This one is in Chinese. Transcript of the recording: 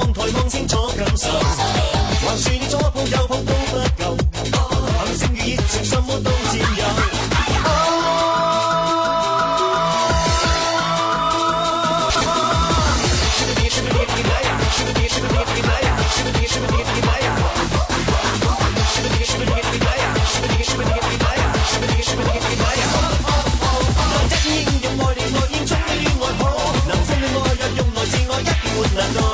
望台望清楚感受。还是你左碰右碰都不够，凭性与热情什么都占有。Let's go.